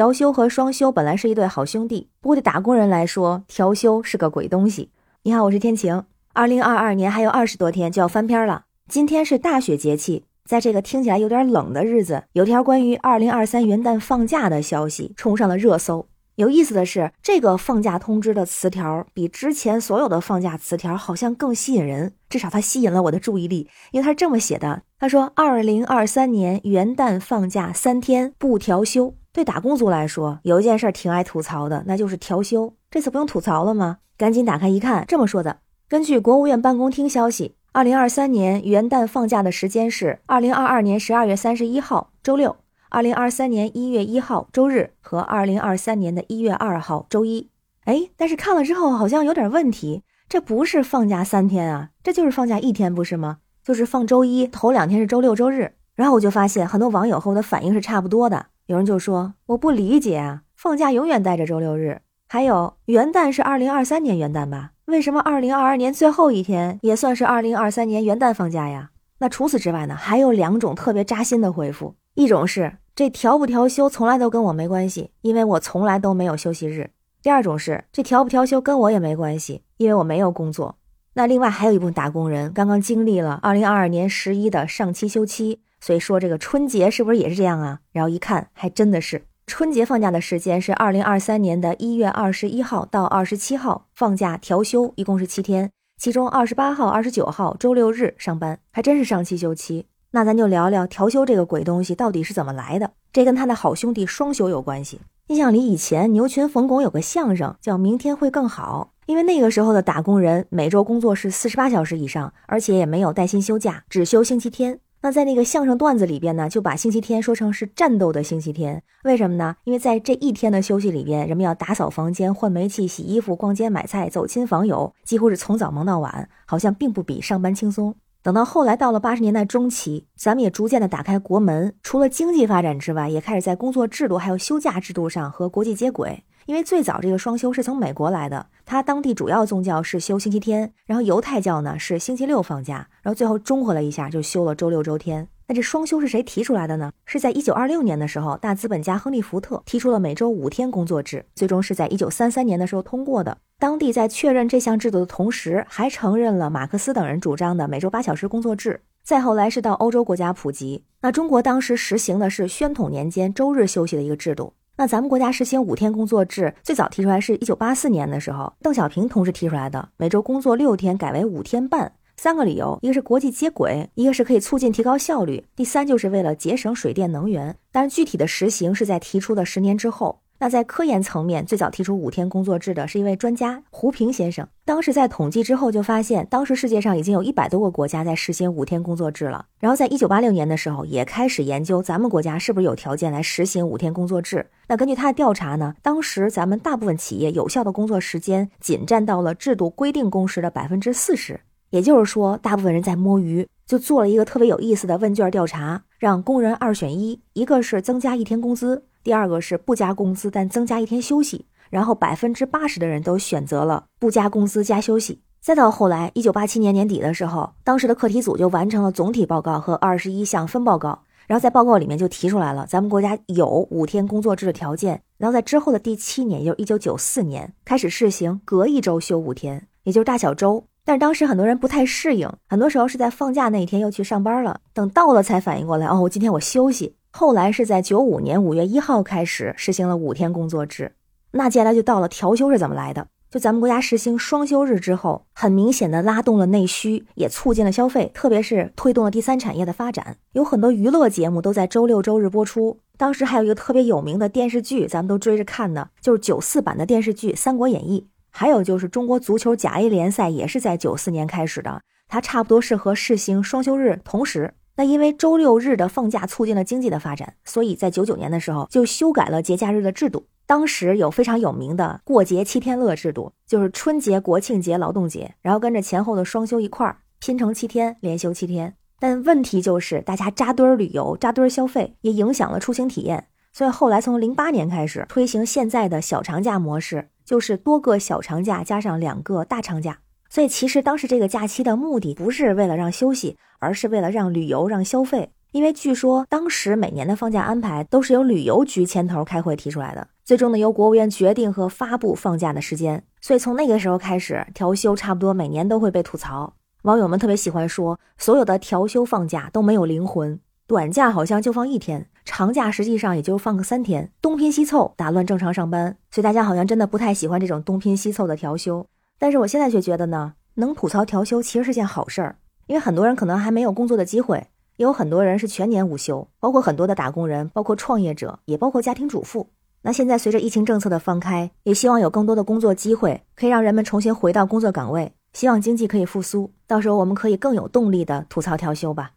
调休和双休本来是一对好兄弟，不过对打工人来说，调休是个鬼东西。你好，我是天晴。二零二二年还有二十多天就要翻篇了，今天是大雪节气，在这个听起来有点冷的日子，有条关于二零二三元旦放假的消息冲上了热搜。有意思的是，这个放假通知的词条比之前所有的放假词条好像更吸引人，至少它吸引了我的注意力，因为它是这么写的：他说，二零二三年元旦放假三天不调休。对打工族来说，有一件事挺爱吐槽的，那就是调休。这次不用吐槽了吗？赶紧打开一看，这么说的：根据国务院办公厅消息，二零二三年元旦放假的时间是二零二二年十二月三十一号周六、二零二三年一月一号周日和二零二三年的一月二号周一。哎，但是看了之后好像有点问题，这不是放假三天啊，这就是放假一天，不是吗？就是放周一，头两天是周六周日。然后我就发现很多网友和我的反应是差不多的。有人就说我不理解啊，放假永远带着周六日。还有元旦是二零二三年元旦吧？为什么二零二二年最后一天也算是二零二三年元旦放假呀？那除此之外呢？还有两种特别扎心的回复，一种是这调不调休从来都跟我没关系，因为我从来都没有休息日；第二种是这调不调休跟我也没关系，因为我没有工作。那另外还有一部分打工人刚刚经历了二零二二年十一的上期休期。所以说这个春节是不是也是这样啊？然后一看，还真的是春节放假的时间是二零二三年的一月二十一号到二十七号放假调休，一共是七天，其中二十八号、二十九号周六日上班，还真是上七休七。那咱就聊聊调休这个鬼东西到底是怎么来的？这跟他的好兄弟双休有关系。印象里以前牛群冯巩有个相声叫《明天会更好》，因为那个时候的打工人每周工作是四十八小时以上，而且也没有带薪休假，只休星期天。那在那个相声段子里边呢，就把星期天说成是战斗的星期天，为什么呢？因为在这一天的休息里边，人们要打扫房间、换煤气、洗衣服、逛街买菜、走亲访友，几乎是从早忙到晚，好像并不比上班轻松。等到后来到了八十年代中期，咱们也逐渐的打开国门，除了经济发展之外，也开始在工作制度还有休假制度上和国际接轨。因为最早这个双休是从美国来的，它当地主要宗教是休星期天，然后犹太教呢是星期六放假，然后最后中和了一下就休了周六周天。那这双休是谁提出来的呢？是在一九二六年的时候，大资本家亨利福特提出了每周五天工作制，最终是在一九三三年的时候通过的。当地在确认这项制度的同时，还承认了马克思等人主张的每周八小时工作制。再后来是到欧洲国家普及，那中国当时实行的是宣统年间周日休息的一个制度。那咱们国家实行五天工作制，最早提出来是一九八四年的时候，邓小平同志提出来的，每周工作六天改为五天半，三个理由，一个是国际接轨，一个是可以促进提高效率，第三就是为了节省水电能源。但是具体的实行是在提出的十年之后。那在科研层面，最早提出五天工作制的是一位专家胡平先生。当时在统计之后，就发现当时世界上已经有一百多个国家在实行五天工作制了。然后在一九八六年的时候，也开始研究咱们国家是不是有条件来实行五天工作制。那根据他的调查呢，当时咱们大部分企业有效的工作时间仅占到了制度规定工时的百分之四十，也就是说，大部分人在摸鱼。就做了一个特别有意思的问卷调查，让工人二选一，一个是增加一天工资。第二个是不加工资，但增加一天休息，然后百分之八十的人都选择了不加工资加休息。再到后来，一九八七年年底的时候，当时的课题组就完成了总体报告和二十一项分报告，然后在报告里面就提出来了，咱们国家有五天工作制的条件。然后在之后的第七年，也就是一九九四年，开始试行隔一周休五天，也就是大小周。但是当时很多人不太适应，很多时候是在放假那一天又去上班了，等到了才反应过来，哦，我今天我休息。后来是在九五年五月一号开始实行了五天工作制，那接下来就到了调休是怎么来的？就咱们国家实行双休日之后，很明显的拉动了内需，也促进了消费，特别是推动了第三产业的发展。有很多娱乐节目都在周六周日播出，当时还有一个特别有名的电视剧，咱们都追着看的，就是九四版的电视剧《三国演义》。还有就是中国足球甲 A 联赛也是在九四年开始的，它差不多是和试行双休日同时。那因为周六日的放假促进了经济的发展，所以在九九年的时候就修改了节假日的制度。当时有非常有名的过节七天乐制度，就是春节、国庆节、劳动节，然后跟着前后的双休一块儿拼成七天，连休七天。但问题就是大家扎堆儿旅游、扎堆儿消费，也影响了出行体验。所以后来从零八年开始推行现在的小长假模式，就是多个小长假加上两个大长假。所以其实当时这个假期的目的不是为了让休息，而是为了让旅游、让消费。因为据说当时每年的放假安排都是由旅游局牵头开会提出来的，最终呢由国务院决定和发布放假的时间。所以从那个时候开始，调休差不多每年都会被吐槽。网友们特别喜欢说，所有的调休放假都没有灵魂，短假好像就放一天，长假实际上也就放个三天，东拼西凑打乱正常上班。所以大家好像真的不太喜欢这种东拼西凑的调休。但是我现在却觉得呢，能吐槽调休其实是件好事儿，因为很多人可能还没有工作的机会。也有很多人是全年无休，包括很多的打工人，包括创业者，也包括家庭主妇。那现在随着疫情政策的放开，也希望有更多的工作机会，可以让人们重新回到工作岗位，希望经济可以复苏。到时候我们可以更有动力的吐槽调休吧。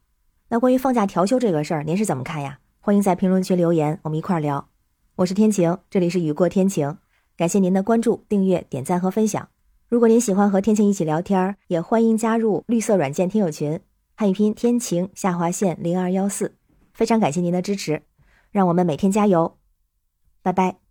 那关于放假调休这个事儿，您是怎么看呀？欢迎在评论区留言，我们一块儿聊。我是天晴，这里是雨过天晴，感谢您的关注、订阅、点赞和分享。如果您喜欢和天晴一起聊天，也欢迎加入绿色软件听友群。汉语拼天晴下划线零二幺四，非常感谢您的支持，让我们每天加油，拜拜。